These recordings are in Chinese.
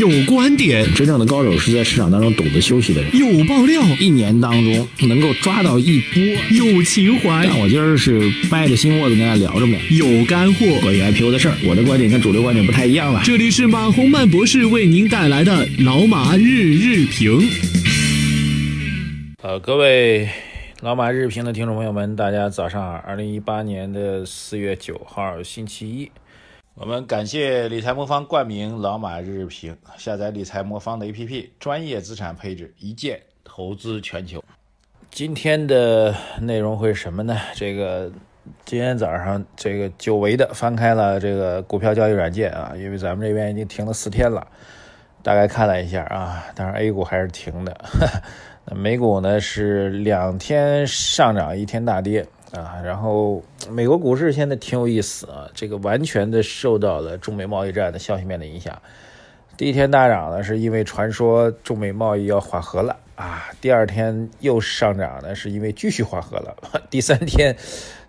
有观点，真正的高手是在市场当中懂得休息的人。有爆料，一年当中能够抓到一波。有情怀，但我今儿是掰着心窝子跟大家聊着呢。有干货，关于 IPO 的事儿，我的观点跟主流观点不太一样了。这里是马洪曼博士为您带来的老马日日评。呃，各位老马日评的听众朋友们，大家早上好！二零一八年的四月九号，星期一。我们感谢理财魔方冠名老马日评，下载理财魔方的 APP，专业资产配置，一键投资全球。今天的内容会是什么呢？这个今天早上这个久违的翻开了这个股票交易软件啊，因为咱们这边已经停了四天了，大概看了一下啊，当然 A 股还是停的，那美股呢是两天上涨，一天大跌。啊，然后美国股市现在挺有意思啊，这个完全的受到了中美贸易战的消息面的影响。第一天大涨呢，是因为传说中美贸易要缓和了啊；第二天又上涨呢，是因为继续缓和了；第三天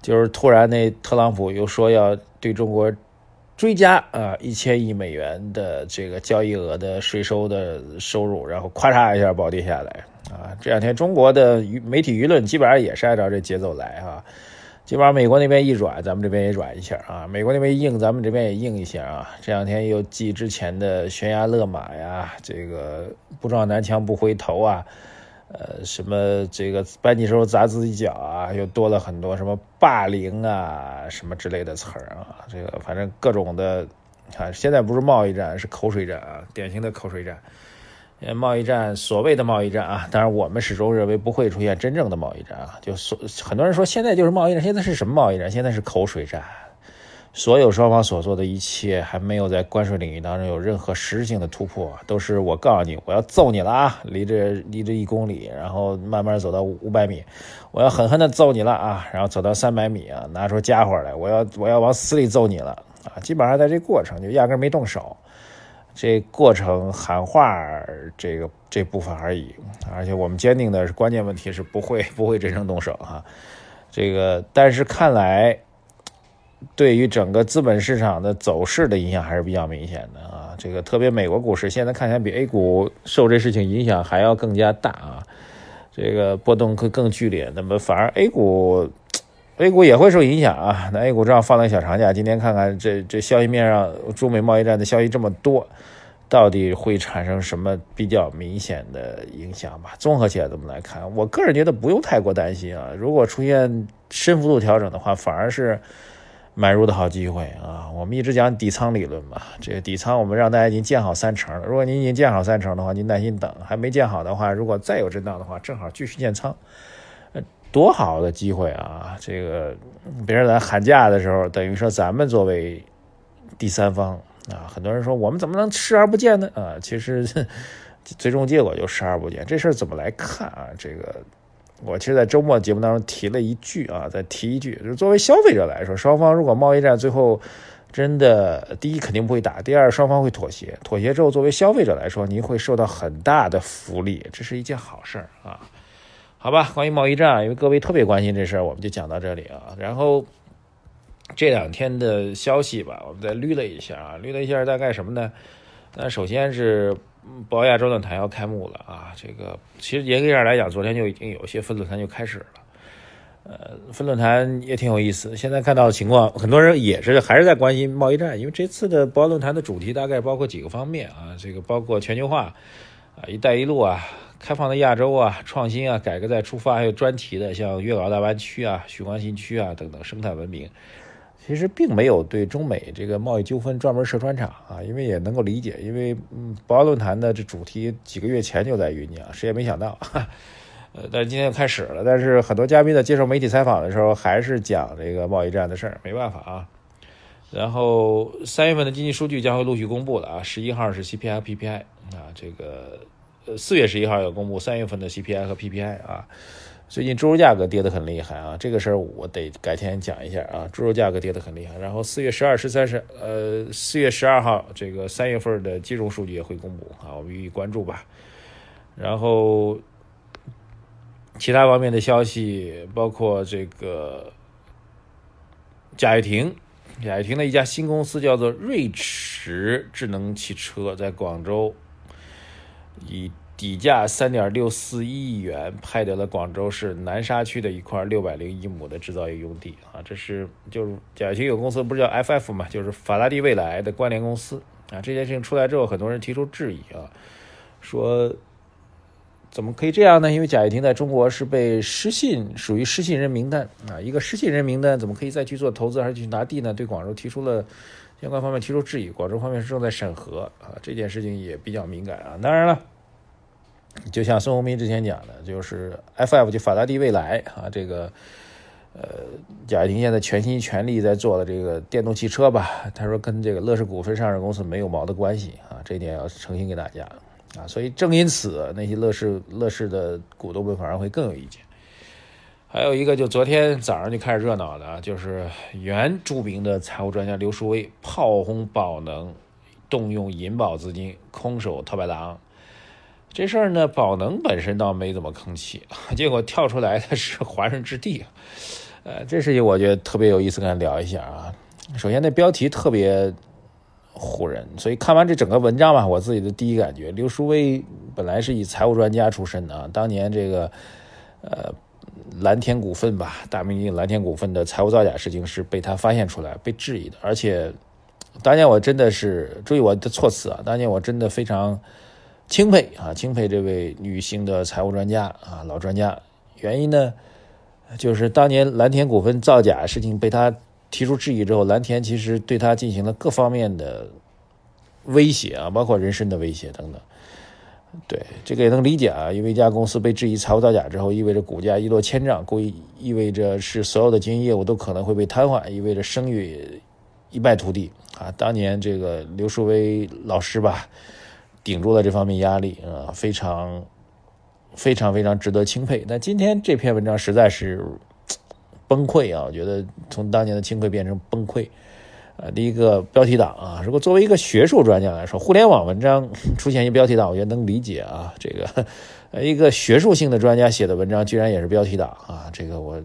就是突然那特朗普又说要对中国追加啊一千亿美元的这个交易额的税收的收入，然后咔嚓一下暴跌下来。啊，这两天中国的媒体舆论基本上也是按照这节奏来啊，基本上美国那边一软，咱们这边也软一下啊；美国那边硬，咱们这边也硬一下啊。这两天又继之前的悬崖勒马呀，这个不撞南墙不回头啊，呃，什么这个搬起手砸自己脚啊，又多了很多什么霸凌啊什么之类的词儿啊。这个反正各种的，啊现在不是贸易战，是口水战啊，典型的口水战。呃，贸易战，所谓的贸易战啊，当然我们始终认为不会出现真正的贸易战啊。就所很多人说现在就是贸易战，现在是什么贸易战？现在是口水战。所有双方所做的一切还没有在关税领域当中有任何实质性的突破，都是我告诉你，我要揍你了啊！离这离这一公里，然后慢慢走到五百米，我要狠狠的揍你了啊！然后走到三百米啊，拿出家伙来，我要我要往死里揍你了啊！基本上在这过程就压根没动手。这过程喊话这个这部分而已，而且我们坚定的是关键问题是不会不会真正动手哈。这个但是看来对于整个资本市场的走势的影响还是比较明显的啊。这个特别美国股市现在看起来比 A 股受这事情影响还要更加大啊，这个波动会更剧烈。那么反而 A 股。A 股也会受影响啊，那 A 股正好放了个小长假，今天看看这这消息面上中美贸易战的消息这么多，到底会产生什么比较明显的影响吧？综合起来这么来看，我个人觉得不用太过担心啊。如果出现深幅度调整的话，反而是买入的好机会啊。我们一直讲底仓理论嘛，这个底仓我们让大家已经建好三成了。如果您已经建好三成的话，您耐心等；还没建好的话，如果再有震荡的话，正好继续建仓。呃多好的机会啊！这个别人来喊价的时候，等于说咱们作为第三方啊，很多人说我们怎么能视而不见呢？啊，其实 最终结果就视而不见。这事儿怎么来看啊？这个我其实，在周末节目当中提了一句啊，再提一句，就是作为消费者来说，双方如果贸易战最后真的第一肯定不会打，第二双方会妥协，妥协之后，作为消费者来说，您会受到很大的福利，这是一件好事儿啊。好吧，关于贸易战，因为各位特别关心这事儿，我们就讲到这里啊。然后这两天的消息吧，我们再捋了一下啊，捋了一下大概什么呢？那首先是博鳌亚洲论坛要开幕了啊，这个其实严格上来讲，昨天就已经有一些分论坛就开始了。呃，分论坛也挺有意思。现在看到的情况，很多人也是还是在关心贸易战，因为这次的博鳌论坛的主题大概包括几个方面啊，这个包括全球化啊，一带一路啊。开放的亚洲啊，创新啊，改革再出发，还有专题的，像粤港澳大湾区啊、许关新区啊等等生态文明，其实并没有对中美这个贸易纠纷专门设专场啊，因为也能够理解，因为嗯，博鳌论坛的这主题几个月前就在酝酿，谁也没想到，呃，但是今天开始了，但是很多嘉宾在接受媒体采访的时候还是讲这个贸易战的事儿，没办法啊。然后三月份的经济数据将会陆续公布了啊，十一号是 CPI、PPI 啊，这个。呃，四月十一号要公布三月份的 CPI 和 PPI 啊，最近猪肉价格跌得很厉害啊，这个事儿我得改天讲一下啊，猪肉价格跌得很厉害。然后四月十二、十三、十呃，四月十二号这个三月份的金融数据也会公布啊，我们予以关注吧。然后其他方面的消息包括这个贾跃亭贾跃亭的一家新公司叫做瑞驰智能汽车，在广州以底价三点六四亿元拍得了广州市南沙区的一块六百零一亩的制造业用地啊，这是就是贾跃亭有公司不是叫 FF 嘛，就是法拉第未来的关联公司啊。这件事情出来之后，很多人提出质疑啊，说怎么可以这样呢？因为贾跃亭在中国是被失信，属于失信人名单啊，一个失信人名单怎么可以再去做投资，还是去拿地呢？对广州提出了相关方面提出质疑，广州方面是正在审核啊，这件事情也比较敏感啊。当然了。就像孙宏斌之前讲的，就是 FF 就法拉第未来啊，这个呃，贾跃亭现在全心全力在做的这个电动汽车吧，他说跟这个乐视股份上市公司没有毛的关系啊，这一点要澄清给大家啊。所以正因此，那些乐视乐视的股东们反而会更有意见。还有一个，就昨天早上就开始热闹的，就是原著名的财务专家刘书威炮轰宝能动用银保资金空手套白狼。这事儿呢，宝能本身倒没怎么吭气，结果跳出来的是华润置地，呃，这事情我觉得特别有意思，跟他聊一下啊。首先，那标题特别唬人，所以看完这整个文章吧，我自己的第一感觉，刘书威本来是以财务专家出身的啊，当年这个呃蓝天股份吧，大名鼎鼎蓝天股份的财务造假事情是被他发现出来，被质疑的，而且当年我真的是注意我的措辞啊，当年我真的非常。钦佩啊，钦佩这位女性的财务专家啊，老专家。原因呢，就是当年蓝田股份造假事情被他提出质疑之后，蓝田其实对他进行了各方面的威胁啊，包括人身的威胁等等。对，这个也能理解啊，因为一家公司被质疑财务造假之后，意味着股价一落千丈，故意意味着是所有的经营业务都可能会被瘫痪，意味着声誉一败涂地啊。当年这个刘树威老师吧。顶住了这方面压力啊，非常非常非常值得钦佩。但今天这篇文章实在是崩溃啊！我觉得从当年的钦佩变成崩溃。呃，第一个标题党啊，如果作为一个学术专家来说，互联网文章 出现一标题党，我觉得能理解啊。这个 一个学术性的专家写的文章，居然也是标题党啊，这个我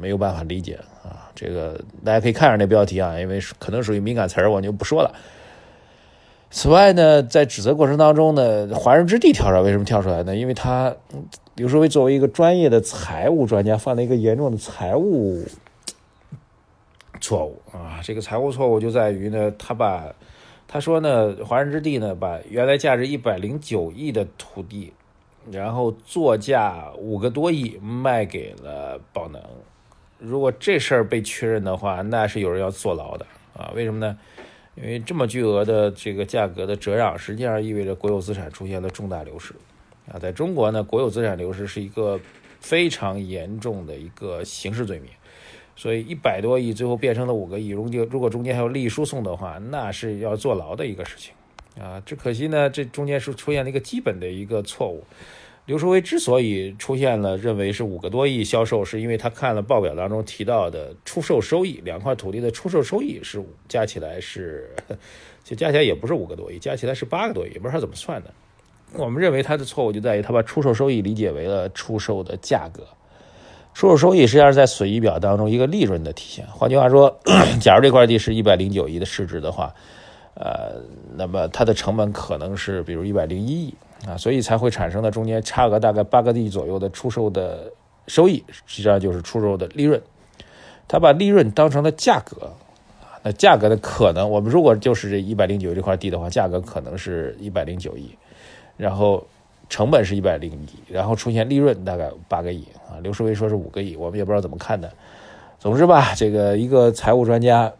没有办法理解啊。这个大家可以看上那标题啊，因为可能属于敏感词儿，我就不说了。此外呢，在指责过程当中呢，华人置地跳出来，为什么跳出来呢？因为他刘书威作为一个专业的财务专家，犯了一个严重的财务错误啊。这个财务错误就在于呢，他把他说呢，华人置地呢，把原来价值一百零九亿的土地，然后作价五个多亿卖给了宝能。如果这事儿被确认的话，那是有人要坐牢的啊。为什么呢？因为这么巨额的这个价格的折让，实际上意味着国有资产出现了重大流失，啊，在中国呢，国有资产流失是一个非常严重的一个刑事罪名，所以一百多亿最后变成了五个亿，如果如果中间还有利益输送的话，那是要坐牢的一个事情，啊，只可惜呢，这中间是出现了一个基本的一个错误。刘书威之所以出现了认为是五个多亿销售，是因为他看了报表当中提到的出售收益，两块土地的出售收益是加起来是，就加起来也不是五个多亿，加起来是八个多亿，也不知道怎么算的。我们认为他的错误就在于他把出售收益理解为了出售的价格，出售收益实际上是在损益表当中一个利润的体现。换句话说，假如这块地是一百零九亿的市值的话，呃，那么它的成本可能是比如一百零一亿。啊，所以才会产生的中间差额大概八个亿左右的出售的收益，实际上就是出售的利润。他把利润当成了价格，啊，那价格的可能，我们如果就是这一百零九这块地的话，价格可能是一百零九亿，然后成本是一百零亿，然后出现利润大概八个亿啊。刘世威说是五个亿，我们也不知道怎么看的。总之吧，这个一个财务专家。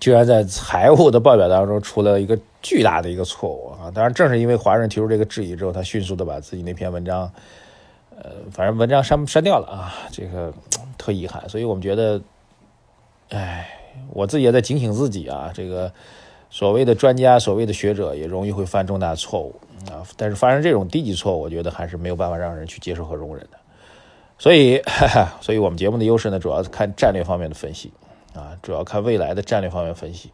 居然在财务的报表当中出了一个巨大的一个错误啊！当然，正是因为华润提出这个质疑之后，他迅速的把自己那篇文章，呃，反正文章删删掉了啊，这个特遗憾。所以我们觉得，哎，我自己也在警醒自己啊，这个所谓的专家、所谓的学者也容易会犯重大错误啊。但是发生这种低级错误，我觉得还是没有办法让人去接受和容忍的。所以，哈 哈所以我们节目的优势呢，主要是看战略方面的分析。啊，主要看未来的战略方面分析，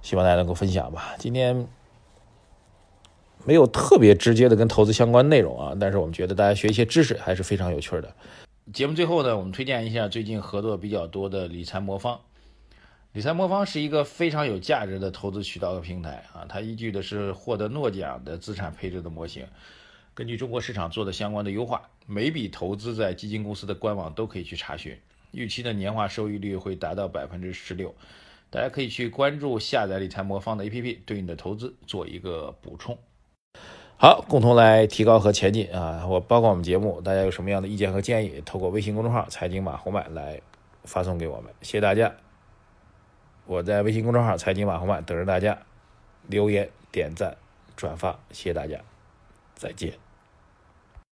希望大家能够分享吧。今天没有特别直接的跟投资相关内容啊，但是我们觉得大家学一些知识还是非常有趣的。节目最后呢，我们推荐一下最近合作比较多的理财魔方。理财魔方是一个非常有价值的投资渠道和平台啊，它依据的是获得诺奖的资产配置的模型，根据中国市场做的相关的优化，每笔投资在基金公司的官网都可以去查询，预期的年化收益率会达到百分之十六，大家可以去关注下载理财魔方的 APP，对你的投资做一个补充。好，共同来提高和前进啊！我包括我们节目，大家有什么样的意见和建议，透过微信公众号“财经马红漫”来发送给我们，谢谢大家。我在微信公众号“财经马红漫”等着大家留言、点赞、转发，谢谢大家，再见。